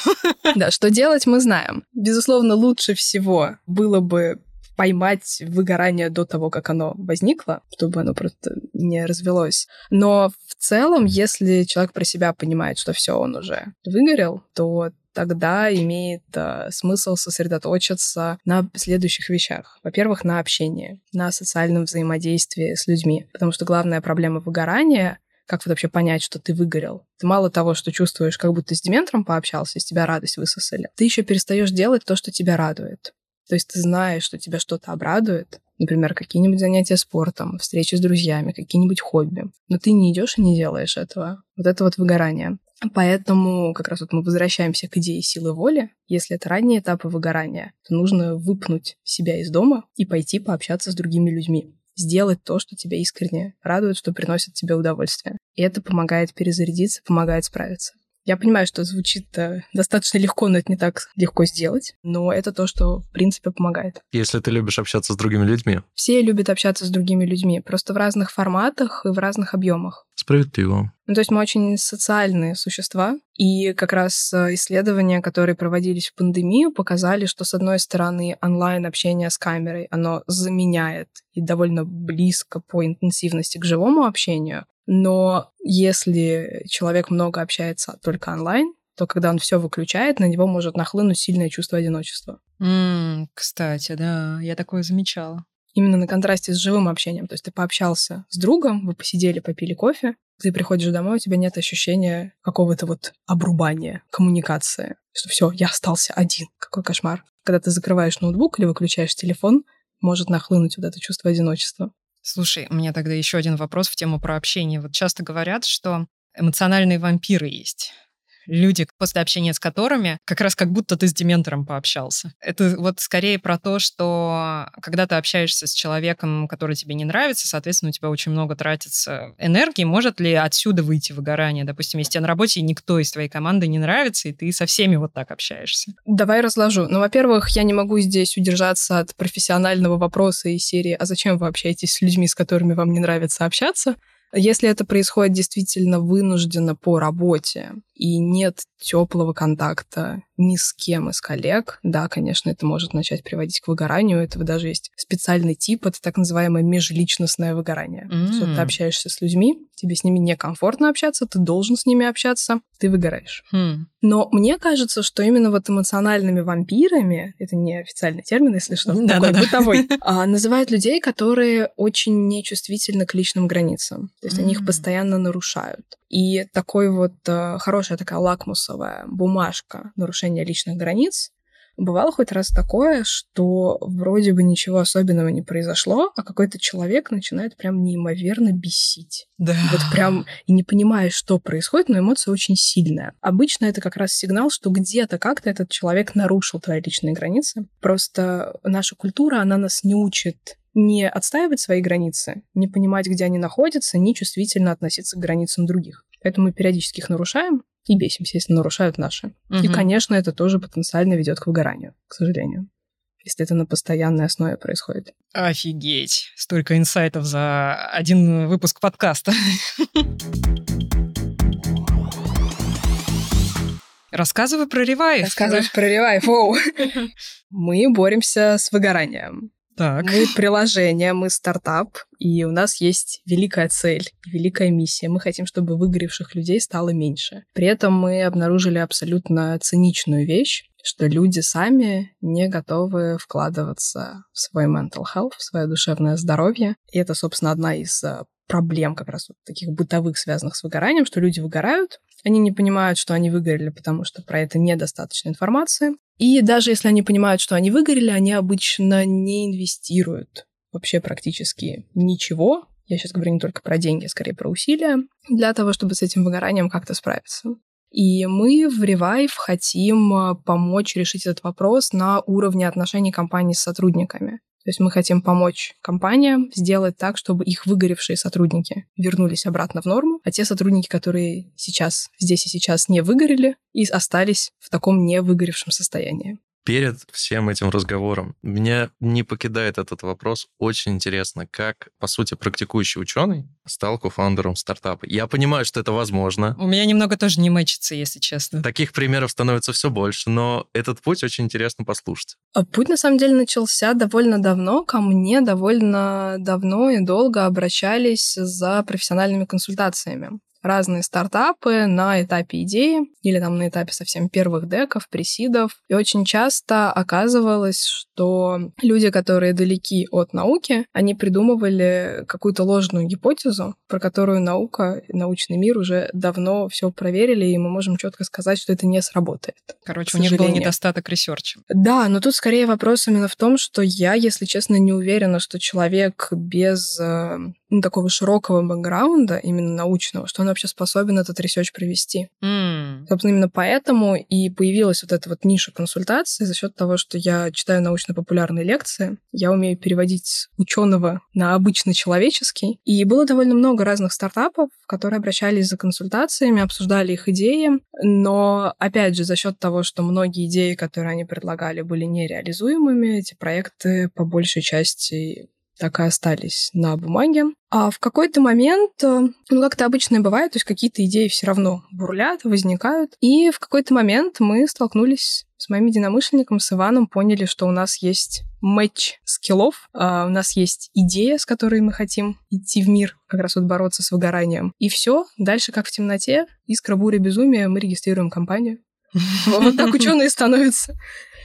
Да, что делать мы знаем. Безусловно, лучше всего было бы поймать выгорание до того, как оно возникло, чтобы оно просто не развелось. Но в целом, если человек про себя понимает, что все, он уже выгорел, то тогда имеет э, смысл сосредоточиться на следующих вещах. Во-первых, на общении, на социальном взаимодействии с людьми. Потому что главная проблема выгорания как вот вообще понять, что ты выгорел? Ты мало того, что чувствуешь, как будто с дементором пообщался, из тебя радость высосали, ты еще перестаешь делать то, что тебя радует. То есть ты знаешь, что тебя что-то обрадует, например, какие-нибудь занятия спортом, встречи с друзьями, какие-нибудь хобби. Но ты не идешь и не делаешь этого. Вот это вот выгорание. Поэтому как раз вот мы возвращаемся к идее силы воли. Если это ранние этапы выгорания, то нужно выпнуть себя из дома и пойти пообщаться с другими людьми сделать то, что тебя искренне радует, что приносит тебе удовольствие. И это помогает перезарядиться, помогает справиться. Я понимаю, что звучит достаточно легко, но это не так легко сделать. Но это то, что, в принципе, помогает. Если ты любишь общаться с другими людьми. Все любят общаться с другими людьми, просто в разных форматах и в разных объемах. Справедливо. Ну, то есть мы очень социальные существа, и как раз э, исследования, которые проводились в пандемию, показали, что, с одной стороны, онлайн-общение с камерой, оно заменяет и довольно близко по интенсивности к живому общению, но если человек много общается только онлайн, то когда он все выключает, на него может нахлынуть сильное чувство одиночества. Mm, кстати, да, я такое замечала. Именно на контрасте с живым общением. То есть ты пообщался с другом, вы посидели, попили кофе, ты приходишь домой, у тебя нет ощущения какого-то вот обрубания коммуникации, что все, я остался один. Какой кошмар. Когда ты закрываешь ноутбук или выключаешь телефон, может нахлынуть вот это чувство одиночества. Слушай, у меня тогда еще один вопрос в тему про общение. Вот часто говорят, что эмоциональные вампиры есть люди, после общения с которыми как раз как будто ты с дементором пообщался. Это вот скорее про то, что когда ты общаешься с человеком, который тебе не нравится, соответственно, у тебя очень много тратится энергии. Может ли отсюда выйти выгорание? Допустим, если тебе на работе никто из твоей команды не нравится, и ты со всеми вот так общаешься. Давай разложу. Ну, во-первых, я не могу здесь удержаться от профессионального вопроса из серии «А зачем вы общаетесь с людьми, с которыми вам не нравится общаться?» Если это происходит действительно вынужденно по работе и нет теплого контакта ни с кем из коллег, да, конечно, это может начать приводить к выгоранию. Этого даже есть специальный тип, это так называемое межличностное выгорание. Mm. Что ты общаешься с людьми, тебе с ними некомфортно общаться, ты должен с ними общаться, ты выгораешь. Mm. Но мне кажется, что именно вот эмоциональными вампирами, это не официальный термин, если что, да, такой да, бытовой, [LAUGHS] а, называют людей, которые очень нечувствительны к личным границам. То есть mm. они их постоянно нарушают. И такой вот э, хорошая такая лакмусовая бумажка нарушения личных границ Бывало хоть раз такое, что вроде бы ничего особенного не произошло, а какой-то человек начинает прям неимоверно бесить. Да. Вот прям и не понимаешь, что происходит, но эмоция очень сильная. Обычно это как раз сигнал, что где-то как-то этот человек нарушил твои личные границы. Просто наша культура, она нас не учит не отстаивать свои границы, не понимать, где они находятся, не чувствительно относиться к границам других. Поэтому мы периодически их нарушаем и бесимся, если нарушают наши. Угу. И, конечно, это тоже потенциально ведет к выгоранию, к сожалению если это на постоянной основе происходит. Офигеть! Столько инсайтов за один выпуск подкаста. Рассказывай про ревайв. Рассказывай про ревайв. [LAUGHS] Мы боремся с выгоранием. Так. Мы приложение, мы стартап, и у нас есть великая цель, великая миссия. Мы хотим, чтобы выгоревших людей стало меньше. При этом мы обнаружили абсолютно циничную вещь, что люди сами не готовы вкладываться в свой mental health, в свое душевное здоровье. И это, собственно, одна из э, проблем как раз вот таких бытовых, связанных с выгоранием, что люди выгорают, они не понимают, что они выгорели, потому что про это недостаточно информации. И даже если они понимают, что они выгорели, они обычно не инвестируют вообще практически ничего. Я сейчас говорю не только про деньги, а скорее про усилия для того, чтобы с этим выгоранием как-то справиться. И мы в Revive хотим э, помочь решить этот вопрос на уровне отношений компании с сотрудниками. То есть мы хотим помочь компаниям сделать так, чтобы их выгоревшие сотрудники вернулись обратно в норму, а те сотрудники, которые сейчас, здесь и сейчас не выгорели, и остались в таком не выгоревшем состоянии. Перед всем этим разговором меня не покидает этот вопрос. Очень интересно, как, по сути, практикующий ученый стал кофаундером стартапа. Я понимаю, что это возможно. У меня немного тоже не мэчится, если честно. Таких примеров становится все больше, но этот путь очень интересно послушать. А путь, на самом деле, начался довольно давно. Ко мне довольно давно и долго обращались за профессиональными консультациями разные стартапы на этапе идеи или там на этапе совсем первых деков, пресидов. И очень часто оказывалось, что люди, которые далеки от науки, они придумывали какую-то ложную гипотезу, про которую наука, научный мир уже давно все проверили, и мы можем четко сказать, что это не сработает. Короче, у них был недостаток research а. Да, но тут скорее вопрос именно в том, что я, если честно, не уверена, что человек без э, ну, такого широкого бэкграунда, именно научного, что он вообще способен этот research провести. Mm. Собственно, именно поэтому и появилась вот эта вот ниша консультации за счет того, что я читаю научно-популярные лекции, я умею переводить ученого на обычно человеческий. И было довольно много разных стартапов, которые обращались за консультациями, обсуждали их идеи, но, опять же, за счет того, что многие идеи, которые они предлагали, были нереализуемыми, эти проекты по большей части так и остались на бумаге. А в какой-то момент, э, ну, как это обычно и бывает, то есть какие-то идеи все равно бурлят, возникают. И в какой-то момент мы столкнулись с моим единомышленником, с Иваном, поняли, что у нас есть матч скиллов, а у нас есть идея, с которой мы хотим идти в мир, как раз вот бороться с выгоранием. И все, дальше как в темноте, искра буря безумия, мы регистрируем компанию. [LAUGHS] Вот так ученые становятся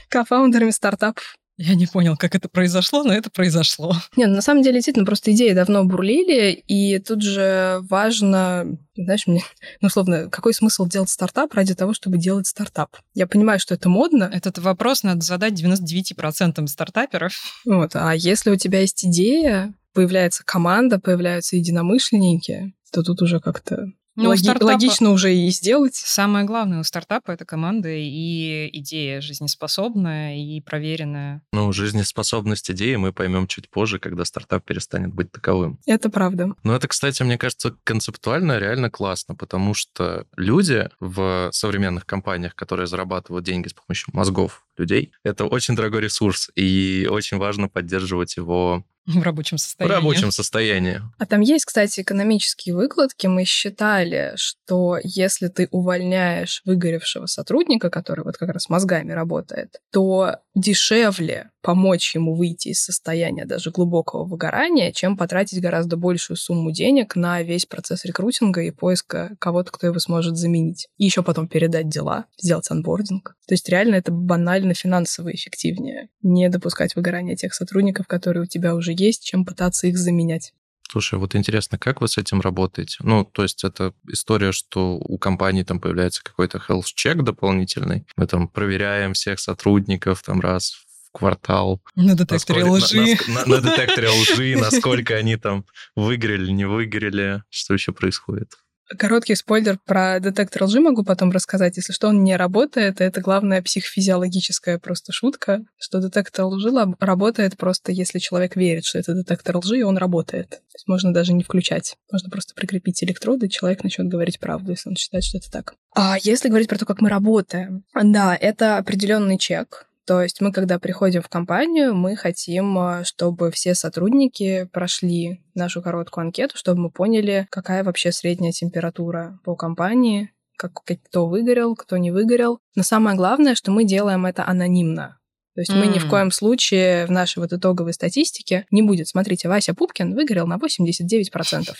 кофаундерами стартапов. Я не понял, как это произошло, но это произошло. Нет, ну, на самом деле, действительно, просто идеи давно бурлили, и тут же важно, знаешь, мне, [LAUGHS] ну, условно, какой смысл делать стартап ради того, чтобы делать стартап? Я понимаю, что это модно. Этот вопрос надо задать 99% стартаперов. Вот, а если у тебя есть идея, появляется команда, появляются единомышленники, то тут уже как-то ну, Логи- стартапа... Логично уже и сделать. Самое главное у стартапа это команда и идея жизнеспособная и проверенная. Ну, жизнеспособность идеи мы поймем чуть позже, когда стартап перестанет быть таковым. Это правда. Но это, кстати, мне кажется, концептуально реально классно, потому что люди в современных компаниях, которые зарабатывают деньги с помощью мозгов людей, это очень дорогой ресурс, и очень важно поддерживать его в рабочем состоянии. В рабочем состоянии. А там есть, кстати, экономические выкладки. Мы считали, что если ты увольняешь выгоревшего сотрудника, который вот как раз мозгами работает, то дешевле помочь ему выйти из состояния даже глубокого выгорания, чем потратить гораздо большую сумму денег на весь процесс рекрутинга и поиска кого-то, кто его сможет заменить. И еще потом передать дела, сделать анбординг. То есть реально это банально финансово эффективнее. Не допускать выгорания тех сотрудников, которые у тебя уже есть, чем пытаться их заменять. Слушай, вот интересно, как вы с этим работаете? Ну, то есть это история, что у компании там появляется какой-то health check дополнительный. Мы там проверяем всех сотрудников там раз квартал. На детекторе насколько, лжи. На, на, на детекторе [LAUGHS] лжи, насколько они там выиграли, не выиграли, что еще происходит. Короткий спойлер про детектор лжи могу потом рассказать. Если что, он не работает. Это главная психофизиологическая просто шутка, что детектор лжи работает просто, если человек верит, что это детектор лжи, и он работает. То есть можно даже не включать. Можно просто прикрепить электроды, и человек начнет говорить правду, если он считает, что это так. А если говорить про то, как мы работаем, да, это определенный чек, то есть мы, когда приходим в компанию, мы хотим, э, чтобы все сотрудники прошли нашу короткую анкету, чтобы мы поняли, какая вообще средняя температура по компании, как, кто выгорел, кто не выгорел. Но самое главное, что мы делаем это анонимно. То есть mm. мы ни в коем случае в нашей вот итоговой статистике не будет, смотрите, Вася Пупкин выгорел на 89%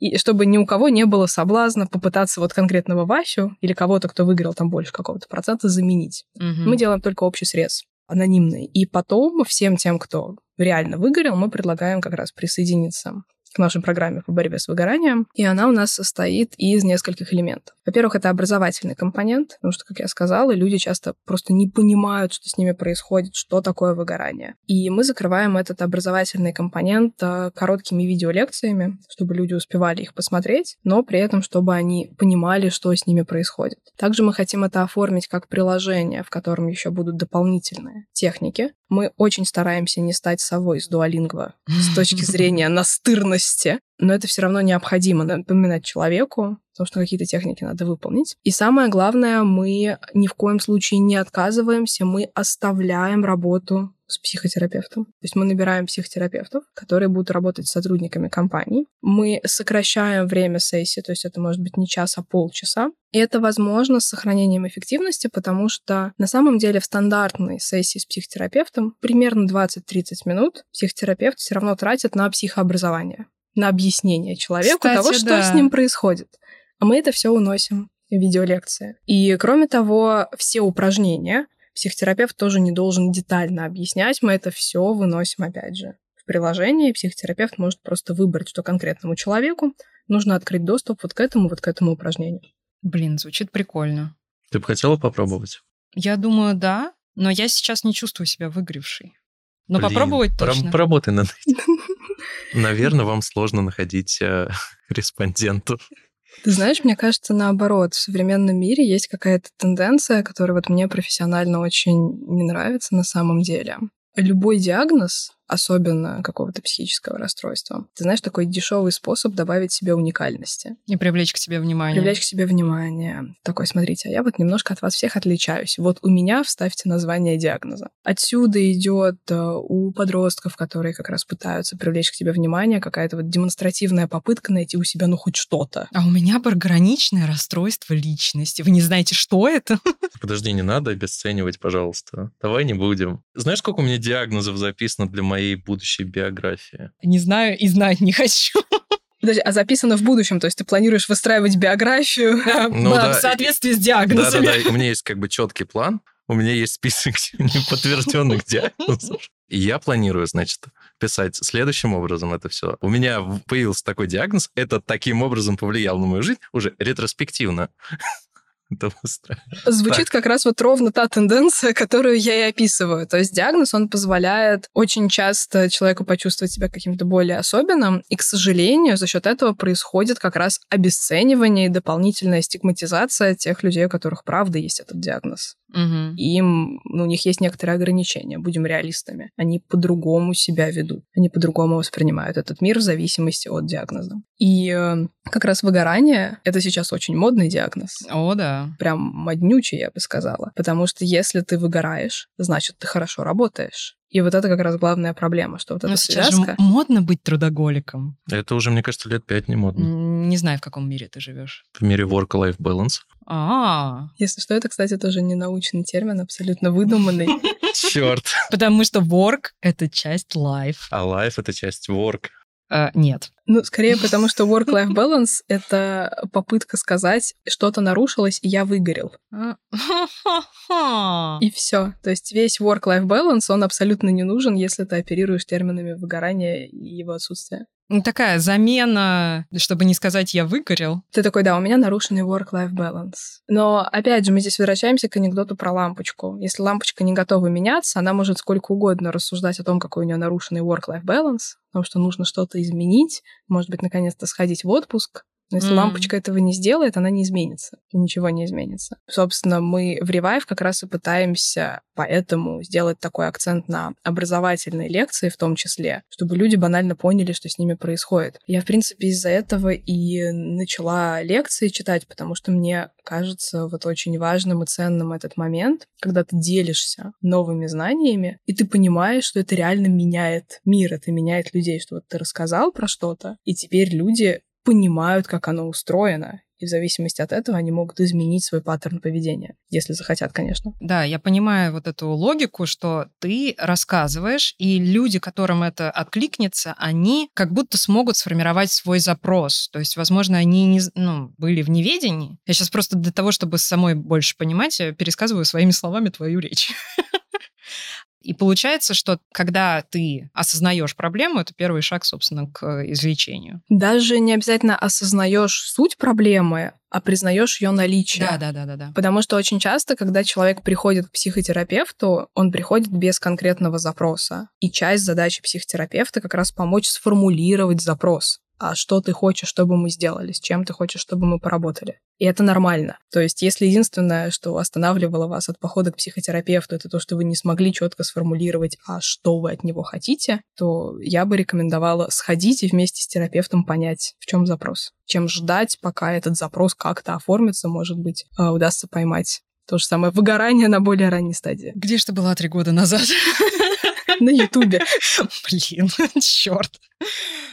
и чтобы ни у кого не было соблазна попытаться вот конкретного Васю или кого-то, кто выиграл там больше какого-то процента, заменить. Угу. Мы делаем только общий срез анонимный. И потом всем тем, кто реально выгорел, мы предлагаем как раз присоединиться к нашей программе по борьбе с выгоранием, и она у нас состоит из нескольких элементов. Во-первых, это образовательный компонент, потому что, как я сказала, люди часто просто не понимают, что с ними происходит, что такое выгорание. И мы закрываем этот образовательный компонент э, короткими видеолекциями, чтобы люди успевали их посмотреть, но при этом, чтобы они понимали, что с ними происходит. Также мы хотим это оформить как приложение, в котором еще будут дополнительные техники, Мы очень стараемся не стать совой с дуалингва с точки [LAUGHS] зрения настырности, но это все равно необходимо напоминать человеку, потому что какие-то техники надо выполнить. И самое главное, мы ни в коем случае не отказываемся, мы оставляем работу с психотерапевтом. То есть мы набираем психотерапевтов, которые будут работать с сотрудниками компании. Мы сокращаем время сессии, то есть это может быть не час, а полчаса. И это возможно с сохранением эффективности, потому что на самом деле в стандартной сессии с психотерапевтом примерно 20-30 минут психотерапевт все равно тратит на психообразование, на объяснение человеку Кстати, того, что да. с ним происходит. А мы это все уносим видеолекции. И кроме того, все упражнения психотерапевт тоже не должен детально объяснять, мы это все выносим опять же в приложение, и психотерапевт может просто выбрать, что конкретному человеку нужно открыть доступ вот к этому, вот к этому упражнению. Блин, звучит прикольно. Ты бы хотела попробовать? Я думаю, да, но я сейчас не чувствую себя выгоревшей. Но Блин, попробовать точно. Поработай над этим. [LAUGHS] Наверное, вам сложно находить э, [LAUGHS] респондентов. Ты знаешь, мне кажется, наоборот, в современном мире есть какая-то тенденция, которая вот мне профессионально очень не нравится на самом деле. Любой диагноз особенно какого-то психического расстройства. Ты знаешь, такой дешевый способ добавить себе уникальности. И привлечь к себе внимание. Привлечь к себе внимание. Такой, смотрите, а я вот немножко от вас всех отличаюсь. Вот у меня вставьте название диагноза. Отсюда идет э, у подростков, которые как раз пытаются привлечь к себе внимание, какая-то вот демонстративная попытка найти у себя ну хоть что-то. А у меня пограничное расстройство личности. Вы не знаете, что это? [LAUGHS] Подожди, не надо обесценивать, пожалуйста. Давай не будем. Знаешь, сколько у меня диагнозов записано для моей моей будущей биографии? Не знаю и знать не хочу. [LAUGHS] Подожди, а записано в будущем, то есть ты планируешь выстраивать биографию [LAUGHS] ну, да, в соответствии с диагнозами. Да-да-да, у меня есть как бы четкий план, у меня есть список [LAUGHS] неподтвержденных диагнозов. И я планирую, значит, писать следующим образом это все. У меня появился такой диагноз, это таким образом повлиял на мою жизнь уже ретроспективно [LAUGHS] это Звучит так. как раз вот ровно та тенденция, [LAUGHS] которую я и описываю. То есть диагноз, он позволяет очень часто человеку почувствовать себя каким-то более особенным, и, к сожалению, за счет этого происходит как раз обесценивание и дополнительная стигматизация тех людей, у которых правда есть этот диагноз. Угу. Им, ну, у них есть некоторые ограничения, будем реалистами. Они по-другому себя ведут, они по-другому воспринимают этот мир в зависимости от диагноза. И э, как раз выгорание — это сейчас очень модный диагноз. О, да. Прям моднючий, я бы сказала. Потому что если ты выгораешь, значит, ты хорошо работаешь. И вот это как раз главная проблема, что вот Но эта сейчас связка... же модно быть трудоголиком. Это уже, мне кажется, лет пять не модно. Не знаю, в каком мире ты живешь. В мире work-life balance. А, Если что, это, кстати, тоже не научный термин, абсолютно выдуманный. [LAUGHS] Черт. Потому что work — это часть life. А life — это часть work. Uh, нет. Ну, скорее потому, что work-life [LAUGHS] balance — это попытка сказать, что-то нарушилось, и я выгорел. [LAUGHS] И все. То есть весь work-life balance, он абсолютно не нужен, если ты оперируешь терминами выгорания и его отсутствия. Ну, такая замена, чтобы не сказать «я выгорел». Ты такой, да, у меня нарушенный work-life balance. Но, опять же, мы здесь возвращаемся к анекдоту про лампочку. Если лампочка не готова меняться, она может сколько угодно рассуждать о том, какой у нее нарушенный work-life balance, потому что нужно что-то изменить, может быть, наконец-то сходить в отпуск, но если mm. лампочка этого не сделает, она не изменится. И ничего не изменится. Собственно, мы в Revive как раз и пытаемся поэтому сделать такой акцент на образовательные лекции в том числе, чтобы люди банально поняли, что с ними происходит. Я, в принципе, из-за этого и начала лекции читать, потому что мне кажется вот очень важным и ценным этот момент, когда ты делишься новыми знаниями, и ты понимаешь, что это реально меняет мир, это меняет людей, что вот ты рассказал про что-то, и теперь люди понимают, как оно устроено, и в зависимости от этого они могут изменить свой паттерн поведения, если захотят, конечно. Да, я понимаю вот эту логику, что ты рассказываешь, и люди, которым это откликнется, они как будто смогут сформировать свой запрос. То есть, возможно, они не, ну, были в неведении. Я сейчас просто для того, чтобы самой больше понимать, пересказываю своими словами твою речь. [LAUGHS] И получается, что когда ты осознаешь проблему, это первый шаг, собственно, к излечению. Даже не обязательно осознаешь суть проблемы, а признаешь ее наличие. Да, да, да, да, да. Потому что очень часто, когда человек приходит к психотерапевту, он приходит без конкретного запроса. И часть задачи психотерапевта как раз помочь сформулировать запрос а что ты хочешь, чтобы мы сделали, с чем ты хочешь, чтобы мы поработали. И это нормально. То есть, если единственное, что останавливало вас от похода к психотерапевту, это то, что вы не смогли четко сформулировать, а что вы от него хотите, то я бы рекомендовала сходить и вместе с терапевтом понять, в чем запрос. Чем ждать, пока этот запрос как-то оформится, может быть, а, удастся поймать. То же самое выгорание на более ранней стадии. Где ж ты была три года назад? [LAUGHS] На Ютубе. Блин, черт.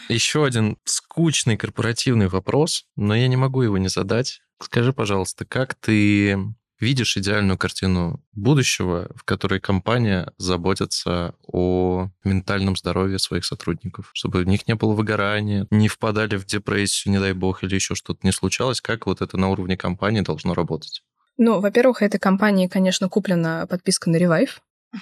Еще один скучный корпоративный вопрос, но я не могу его не задать. Скажи, пожалуйста, как ты видишь идеальную картину будущего, в которой компания заботится о ментальном здоровье своих сотрудников, чтобы у них не было выгорания, не впадали в депрессию, не дай бог, или еще что-то не случалось, как вот это на уровне компании должно работать? Ну, во-первых, этой компании, конечно, куплена подписка на Revive.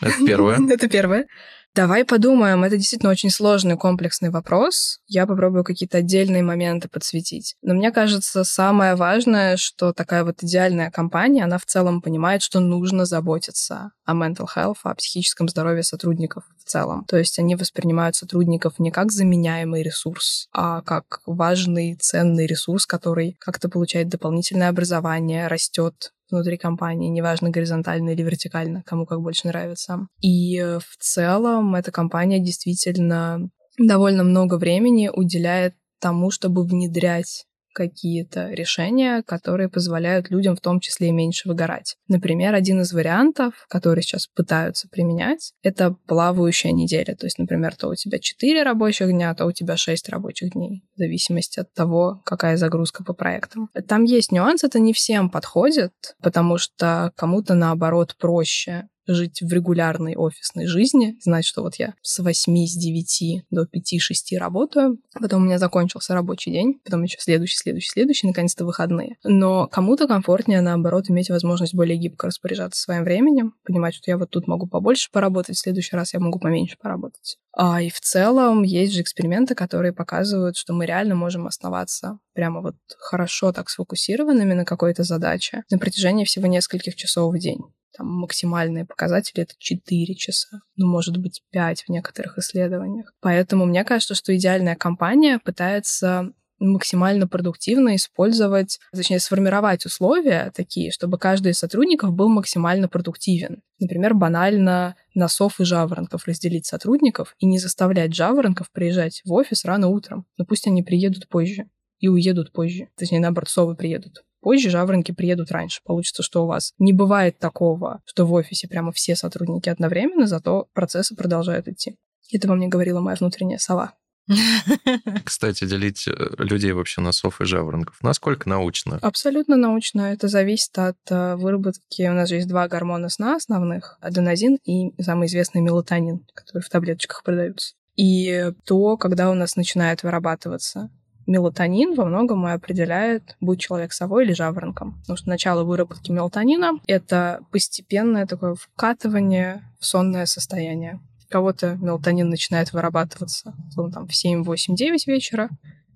Это первое. [LAUGHS] Это первое. Давай подумаем, это действительно очень сложный комплексный вопрос. Я попробую какие-то отдельные моменты подсветить. Но мне кажется, самое важное, что такая вот идеальная компания, она в целом понимает, что нужно заботиться о mental health, о психическом здоровье сотрудников в целом. То есть они воспринимают сотрудников не как заменяемый ресурс, а как важный, ценный ресурс, который как-то получает дополнительное образование, растет внутри компании, неважно, горизонтально или вертикально, кому как больше нравится. И э, в целом эта компания действительно довольно много времени уделяет тому, чтобы внедрять какие-то решения, которые позволяют людям в том числе меньше выгорать. Например, один из вариантов, который сейчас пытаются применять, это плавающая неделя. То есть, например, то у тебя 4 рабочих дня, то у тебя 6 рабочих дней, в зависимости от того, какая загрузка по проектам. Там есть нюанс, это не всем подходит, потому что кому-то, наоборот, проще жить в регулярной офисной жизни, знать, что вот я с 8, с 9 до 5-6 работаю, потом у меня закончился рабочий день, потом еще следующий, следующий, следующий, наконец-то выходные. Но кому-то комфортнее, наоборот, иметь возможность более гибко распоряжаться своим временем, понимать, что я вот тут могу побольше поработать, в следующий раз я могу поменьше поработать. А, и в целом есть же эксперименты, которые показывают, что мы реально можем основаться прямо вот хорошо так сфокусированными на какой-то задаче на протяжении всего нескольких часов в день там максимальные показатели это 4 часа, ну, может быть, 5 в некоторых исследованиях. Поэтому мне кажется, что идеальная компания пытается максимально продуктивно использовать, точнее, сформировать условия такие, чтобы каждый из сотрудников был максимально продуктивен. Например, банально на сов и жаворонков разделить сотрудников и не заставлять жаворонков приезжать в офис рано утром. Но пусть они приедут позже и уедут позже. Точнее, наоборот, совы приедут позже, жаворонки приедут раньше. Получится, что у вас не бывает такого, что в офисе прямо все сотрудники одновременно, зато процессы продолжают идти. Это во мне говорила моя внутренняя сова. [LAUGHS] Кстати, делить э, людей вообще на сов и жаворонков. Насколько научно? Абсолютно научно. Это зависит от э, выработки. У нас же есть два гормона сна основных. Аденозин и самый известный мелатонин, который в таблеточках продаются. И то, когда у нас начинает вырабатываться мелатонин во многом и определяет, будет человек совой или жаворонком. Потому что начало выработки мелатонина — это постепенное такое вкатывание в сонное состояние. У кого-то мелатонин начинает вырабатываться ну, там, в 7, 8, 9 вечера,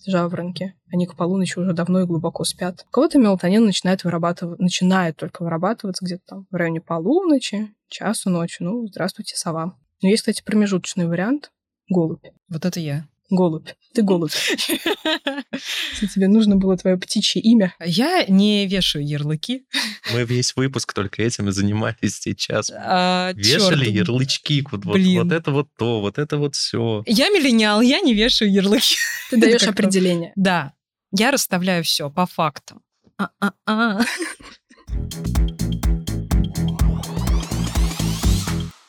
жаворонки. Они к полуночи уже давно и глубоко спят. У кого-то мелатонин начинает вырабатываться, начинает только вырабатываться где-то там в районе полуночи, часу ночи. Ну, здравствуйте, сова. Но есть, кстати, промежуточный вариант — голубь. Вот это я. Голубь. Ты голубь. Если тебе нужно было твое птичье имя. Я не вешаю ярлыки. Мы весь выпуск только этим и занимались сейчас. А, Вешали чёрт. ярлычки. Вот, вот, вот это вот то, вот это вот все. Я миллениал, я не вешаю ярлыки. Ты даешь определение. Да, я расставляю все по фактам. А-а-а.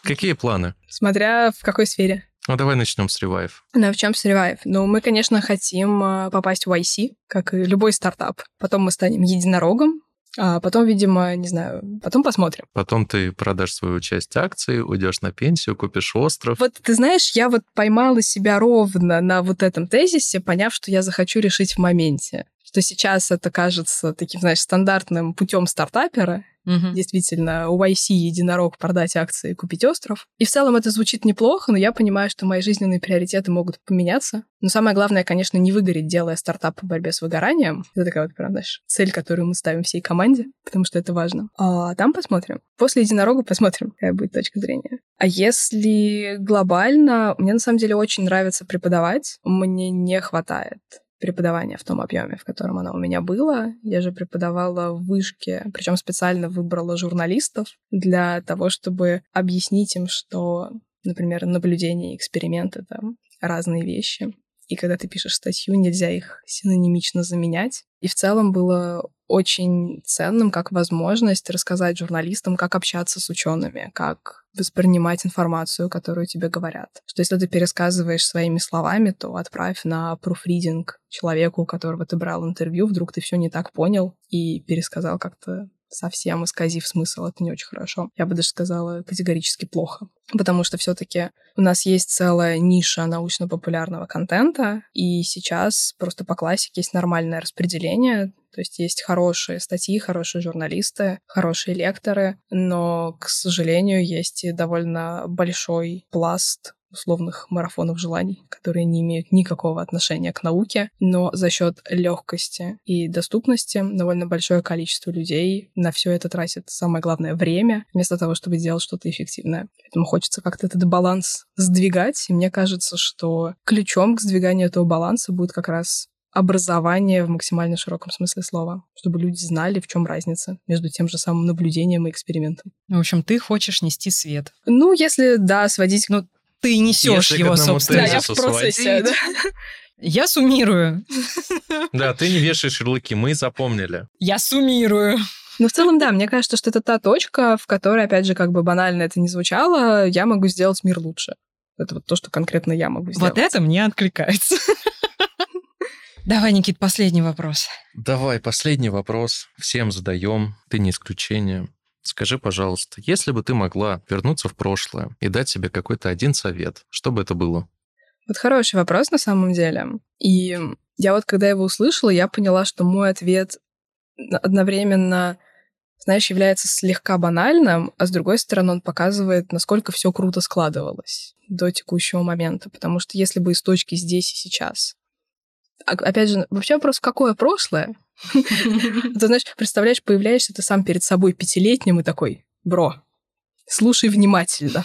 Какие планы? Смотря в какой сфере. Ну, давай начнем с Revive. Да, в чем Survive? Ну, мы, конечно, хотим э, попасть в YC, как и любой стартап. Потом мы станем единорогом, а потом, видимо, не знаю, потом посмотрим. Потом ты продашь свою часть акций, уйдешь на пенсию, купишь остров. Вот ты знаешь, я вот поймала себя ровно на вот этом тезисе, поняв, что я захочу решить в моменте. Что сейчас это кажется таким, знаешь, стандартным путем стартапера, Мгм. действительно, у YC единорог продать акции и купить остров. И в целом это звучит неплохо, но я понимаю, что мои жизненные приоритеты могут поменяться. Но самое главное, конечно, не выгореть, делая стартап по борьбе с выгоранием. Это такая вот прям, знаешь, цель, которую мы ставим всей команде, потому что это важно. А там посмотрим. После единорога посмотрим, какая будет точка зрения. А если глобально, мне на самом деле очень нравится преподавать. Мне не хватает преподавания в том объеме, в котором оно у меня было. Я же преподавала в вышке, причем специально выбрала журналистов для того, чтобы объяснить им, что, например, наблюдение, эксперименты — это разные вещи. И когда ты пишешь статью, нельзя их синонимично заменять. И в целом было очень ценным как возможность рассказать журналистам, как общаться с учеными, как воспринимать информацию, которую тебе говорят. Что если ты пересказываешь своими словами, то отправь на пруфридинг человеку, у которого ты брал интервью, вдруг ты все не так понял и пересказал как-то совсем исказив смысл, это не очень хорошо. Я бы даже сказала категорически плохо. Потому что все-таки у нас есть целая ниша научно-популярного контента, и сейчас просто по классике есть нормальное распределение. То есть есть хорошие статьи, хорошие журналисты, хорошие лекторы, но, к сожалению, есть и довольно большой пласт условных марафонов желаний, которые не имеют никакого отношения к науке, но за счет легкости и доступности довольно большое количество людей на все это тратит самое главное время, вместо того, чтобы делать что-то эффективное. Поэтому хочется как-то этот баланс сдвигать, и мне кажется, что ключом к сдвиганию этого баланса будет как раз образование в максимально широком смысле слова, чтобы люди знали, в чем разница между тем же самым наблюдением и экспериментом. В общем, ты хочешь нести свет. Ну, если, да, сводить... Ну, ты несешь его, собственно. Да, я в процессе, да. Я суммирую. Да, ты не вешаешь ярлыки, мы запомнили. Я суммирую. Ну, в целом, да, мне кажется, что это та точка, в которой, опять же, как бы банально это не звучало, я могу сделать мир лучше. Это вот то, что конкретно я могу сделать. Вот это мне откликается. Давай, Никит, последний вопрос. Давай, последний вопрос. Всем задаем. Ты не исключение. Скажи, пожалуйста, если бы ты могла вернуться в прошлое и дать себе какой-то один совет, что бы это было? Вот хороший вопрос на самом деле. И я вот, когда его услышала, я поняла, что мой ответ одновременно, знаешь, является слегка банальным, а с другой стороны он показывает, насколько все круто складывалось до текущего момента. Потому что если бы из точки здесь и сейчас а, опять же, вообще вопрос, какое прошлое? Ты знаешь, представляешь, появляешься ты сам перед собой пятилетним и такой, бро, слушай внимательно.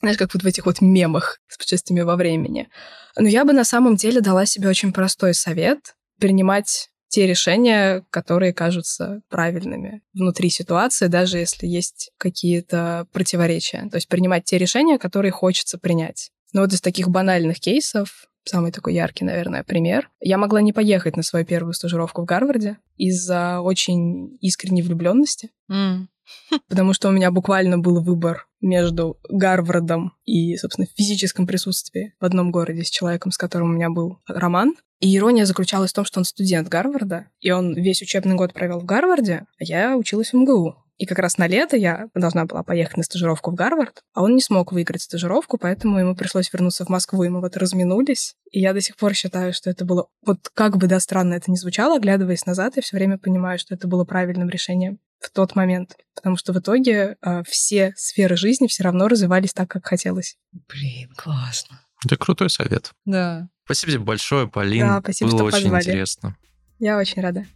Знаешь, как вот в этих вот мемах с путешествиями во времени. Но я бы на самом деле дала себе очень простой совет принимать те решения, которые кажутся правильными внутри ситуации, даже если есть какие-то противоречия. То есть принимать те решения, которые хочется принять. Но вот из таких банальных кейсов самый такой яркий, наверное, пример. Я могла не поехать на свою первую стажировку в Гарварде из-за очень искренней влюбленности. Mm. [LAUGHS] Потому что у меня буквально был выбор между Гарвардом и, собственно, физическом присутствии в одном городе с человеком, с которым у меня был роман. И ирония заключалась в том, что он студент Гарварда, и он весь учебный год провел в Гарварде, а я училась в МГУ. И как раз на лето я должна была поехать на стажировку в Гарвард, а он не смог выиграть стажировку, поэтому ему пришлось вернуться в Москву, и мы вот разминулись. И я до сих пор считаю, что это было... Вот как бы, да, странно это ни звучало, оглядываясь назад, я все время понимаю, что это было правильным решением в тот момент. Потому что в итоге э, все сферы жизни все равно развивались так, как хотелось. Блин, классно. Это крутой совет. Да. Спасибо тебе большое, Полин. Да, спасибо, Было что очень позвали. интересно. Я очень рада.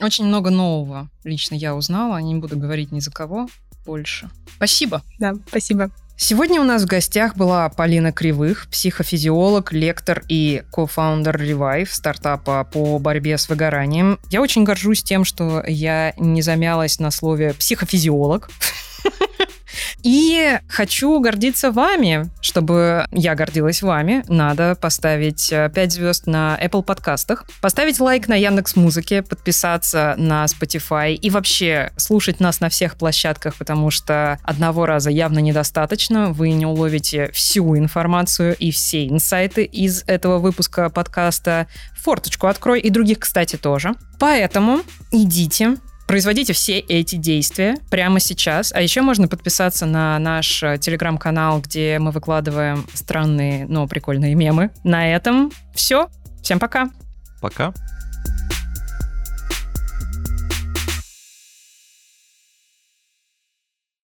Очень много нового лично я узнала. Не буду говорить ни за кого больше. Спасибо. Да, спасибо. Сегодня у нас в гостях была Полина Кривых, психофизиолог, лектор и кофаундер Revive, стартапа по борьбе с выгоранием. Я очень горжусь тем, что я не замялась на слове психофизиолог. [LAUGHS] И хочу гордиться вами. Чтобы я гордилась вами, надо поставить 5 э, звезд на Apple подкастах, поставить лайк на Яндекс Музыке, подписаться на Spotify и вообще слушать нас на всех площадках, потому что одного раза явно недостаточно. Вы не уловите всю информацию и все инсайты из этого выпуска подкаста. Форточку открой и других, кстати, тоже. Поэтому идите, Производите все эти действия прямо сейчас. А еще можно подписаться на наш э, телеграм-канал, где мы выкладываем странные, но прикольные мемы. На этом все. Всем пока. Пока.